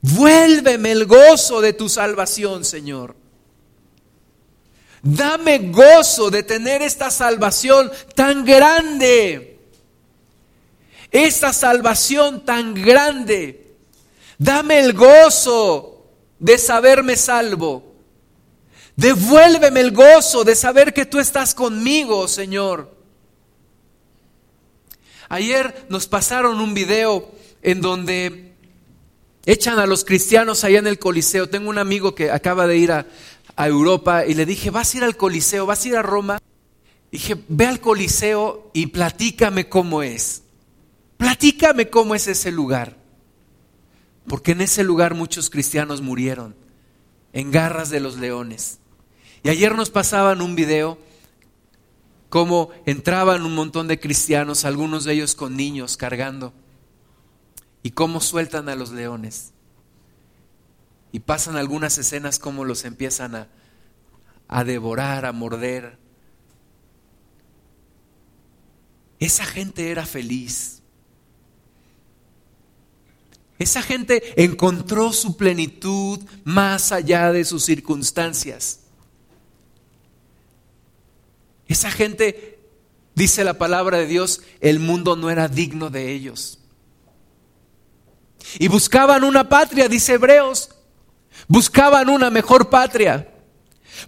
Vuélveme el gozo de tu salvación, Señor. Dame gozo de tener esta salvación tan grande. Esta salvación tan grande. Dame el gozo de saberme salvo. Devuélveme el gozo de saber que tú estás conmigo, Señor. Ayer nos pasaron un video en donde echan a los cristianos allá en el Coliseo. Tengo un amigo que acaba de ir a, Europa y le dije, ¿vas a ir al Coliseo? ¿Vas a ir a Roma? Dije, ve al Coliseo y platícame cómo es. Platícame cómo es ese lugar. Porque en ese lugar muchos cristianos murieron en garras de los leones. Y ayer nos pasaban un video cómo entraban un montón de cristianos, algunos de ellos con niños cargando, y cómo sueltan a los leones. Y pasan algunas escenas como los empiezan a, a devorar, a morder. Esa gente era feliz. Esa gente encontró su plenitud más allá de sus circunstancias. Esa gente, dice la palabra de Dios, el mundo no era digno de ellos. Y buscaban una patria, dice Hebreos, Buscaban una mejor patria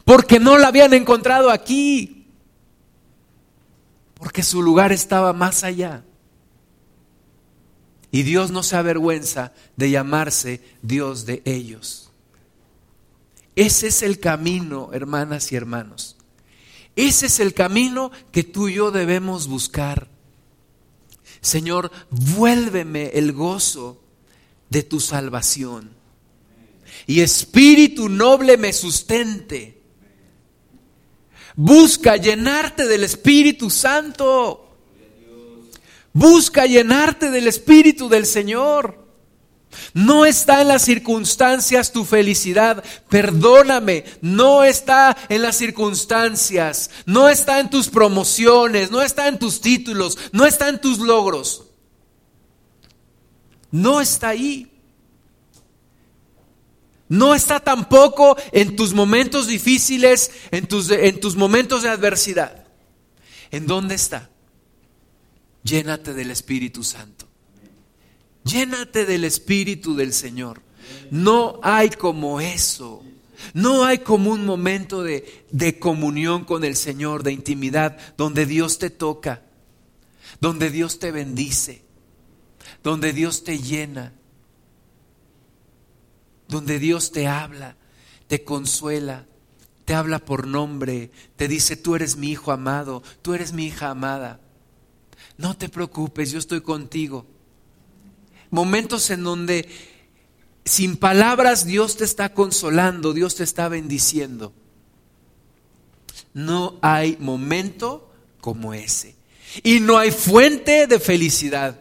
porque no la habían encontrado aquí, porque su lugar estaba más allá. Y Dios no se avergüenza de llamarse Dios de ellos. Ese es el camino, hermanas y hermanos. Ese es el camino que tú y yo debemos buscar. Señor, vuélveme el gozo de tu salvación y espíritu noble me sustente. Busca llenarte del Espíritu Santo. Busca llenarte del Espíritu del Señor. No está en las circunstancias tu felicidad. Perdóname, no está en las circunstancias, no está en tus promociones, no está en tus títulos, no está en tus logros. No está ahí. No está tampoco en tus momentos difíciles, en tus, en tus momentos de adversidad. ¿En dónde está? Llénate del Espíritu Santo. Llénate del Espíritu del Señor. No hay como eso. No hay como un momento de, de, comunión con el Señor, de intimidad, donde Dios te toca, donde Dios te bendice, donde Dios te llena, donde Dios te habla, te consuela, te habla por nombre, te dice, tú eres mi hijo amado, tú eres mi hija amada. No te preocupes, yo estoy contigo. Momentos en donde sin palabras Dios te está consolando, Dios te está bendiciendo. No hay momento como ese. Y no hay fuente de felicidad.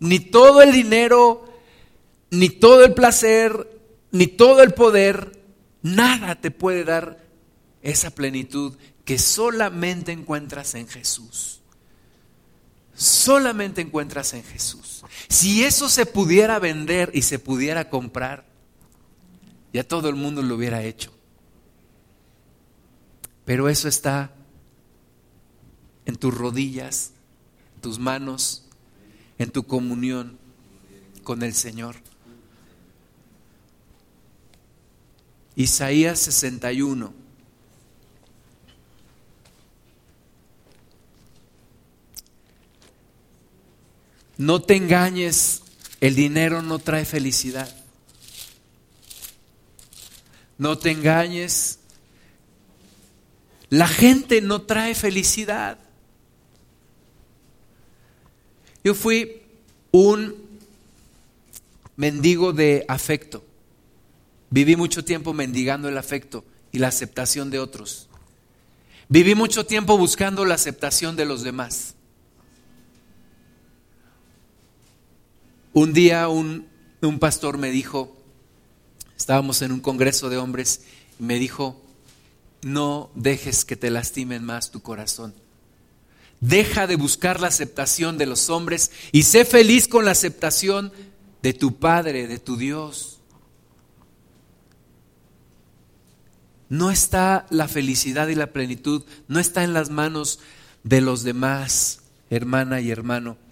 Ni todo el dinero, ni todo el placer, ni todo el poder, nada te puede dar esa plenitud que solamente encuentras en Jesús. Solamente encuentras en Jesús. Si eso se pudiera vender y se pudiera comprar, ya todo el mundo lo hubiera hecho. Pero eso está en tus rodillas, en tus manos, en tu comunión con el Señor. Isaías 61. No te engañes, el dinero no trae felicidad. No te engañes, la gente no trae felicidad. Yo fui un mendigo de afecto. Viví mucho tiempo mendigando el afecto y la aceptación de otros. Viví mucho tiempo buscando la aceptación de los demás. Un día un, un pastor me dijo, estábamos en un congreso de hombres, y me dijo, no dejes que te lastimen más tu corazón. Deja de buscar la aceptación de los hombres y sé feliz con la aceptación de tu Padre, de tu Dios. No está la felicidad y la plenitud, no está en las manos de los demás, hermana y hermano.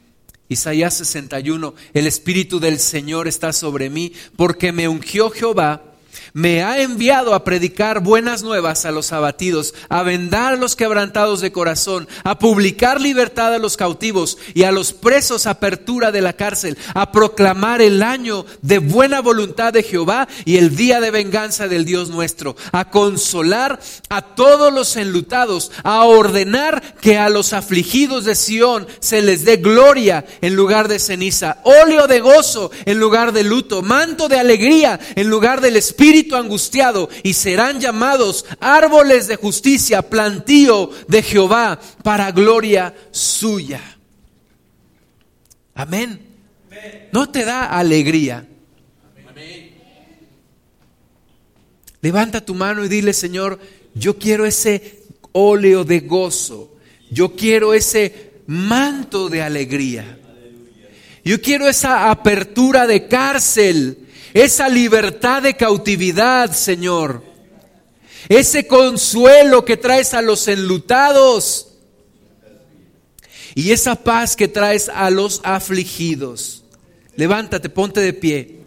Isaías 61, el Espíritu del Señor está sobre mí porque me ungió Jehová me ha enviado a predicar buenas nuevas a los abatidos, a vendar a los quebrantados de corazón, a publicar libertad a los cautivos y a los presos apertura de la cárcel, a proclamar el año de buena voluntad de Jehová y el día de venganza del Dios nuestro, a consolar a todos los enlutados, a ordenar que a los afligidos de Sión se les dé gloria en lugar de ceniza, óleo de gozo en lugar de luto, manto de alegría en lugar del espíritu angustiado y serán llamados árboles de justicia, plantío de Jehová para gloria suya. Amén. ¿No te da alegría? Levanta tu mano y dile, Señor, yo quiero ese óleo de gozo. Yo quiero ese manto de alegría. Yo quiero esa apertura de cárcel esa libertad de cautividad, Señor, ese consuelo que traes a los enlutados y esa paz que traes a los afligidos. Levántate, ponte de pie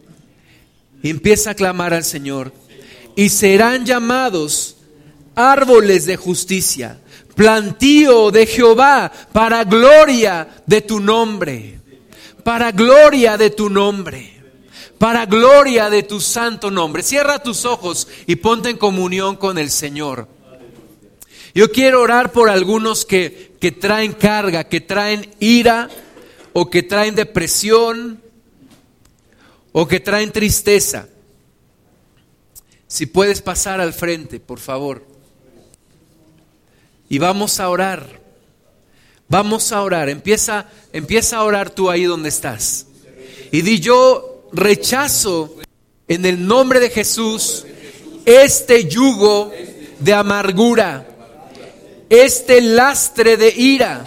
y empieza a clamar al Señor. Y serán llamados árboles de justicia, plantío de Jehová para gloria de tu nombre, para gloria de tu nombre para gloria de tu santo nombre. Cierra tus ojos y ponte en comunión con el Señor. Yo quiero orar por algunos que, que traen carga, que traen ira o que traen depresión o que traen tristeza. Si puedes pasar al frente, por favor. Y vamos a orar. Vamos a orar. Empieza, empieza a orar tú ahí donde estás. Y di yo rechazo en el nombre de Jesús este yugo de amargura, este lastre de ira,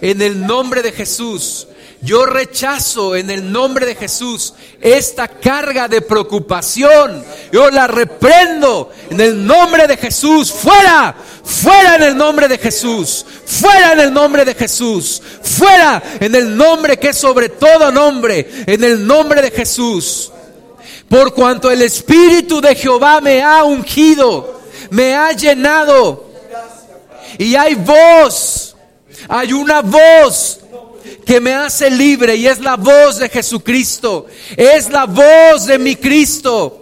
en el nombre de Jesús. Yo rechazo en el nombre de Jesús esta carga de preocupación. Yo la reprendo en el nombre de Jesús. Fuera, fuera en el nombre de Jesús. Fuera en el nombre de Jesús. Fuera en el nombre que es sobre todo nombre. En el nombre de Jesús. Por cuanto el Espíritu de Jehová me ha ungido, me ha llenado. Y hay voz, hay una voz que me hace libre y es la voz de Jesucristo, es la voz de mi Cristo.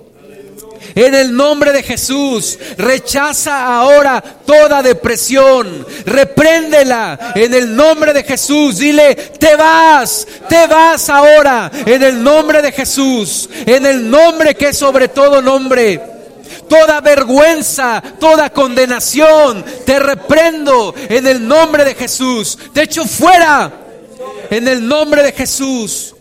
En el nombre de Jesús, rechaza ahora toda depresión. Repréndela en el nombre de Jesús. Dile, te vas, te vas ahora en el nombre de Jesús. En el nombre que es sobre todo nombre toda vergüenza, toda condenación, te reprendo en el nombre de Jesús. Te echo fuera en el nombre de Jesús.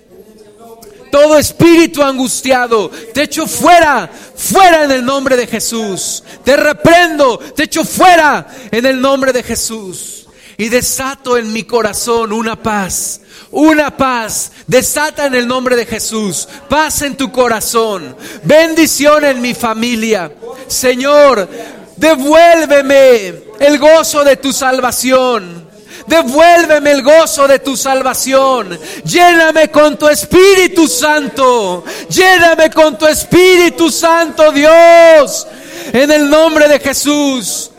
Todo espíritu angustiado, te echo fuera, fuera en el nombre de Jesús. Te reprendo, te echo fuera en el nombre de Jesús. Y desato en mi corazón una paz, una paz. Desata en el nombre de Jesús. Paz en tu corazón. Bendición en mi familia. Señor, devuélveme el gozo de tu salvación. Devuélveme el gozo de tu salvación. Lléname con tu Espíritu Santo. Lléname con tu Espíritu Santo, Dios. En el nombre de Jesús.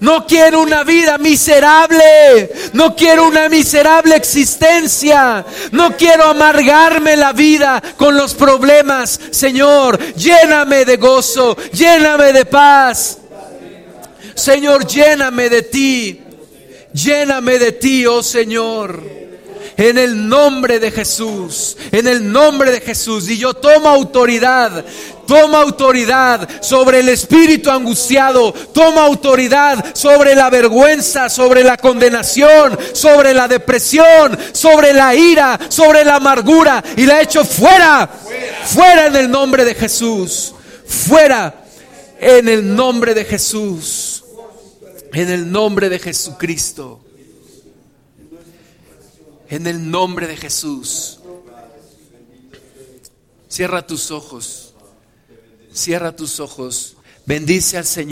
No quiero una vida miserable. No quiero una miserable existencia. No quiero amargarme la vida con los problemas. Señor, lléname de gozo. Lléname de paz. Señor, lléname de ti. Lléname de ti, oh Señor. En el nombre de Jesús, en el nombre de Jesús. Y yo tomo autoridad, toma autoridad sobre el espíritu angustiado, toma autoridad sobre la vergüenza, sobre la condenación, sobre la depresión, sobre la ira, sobre la amargura. Y la echo fuera, fuera en el nombre de Jesús, fuera en el nombre de Jesús, en el nombre de Jesucristo. En el nombre de Jesús. Cierra tus ojos. Cierra tus ojos. Bendice al Señor.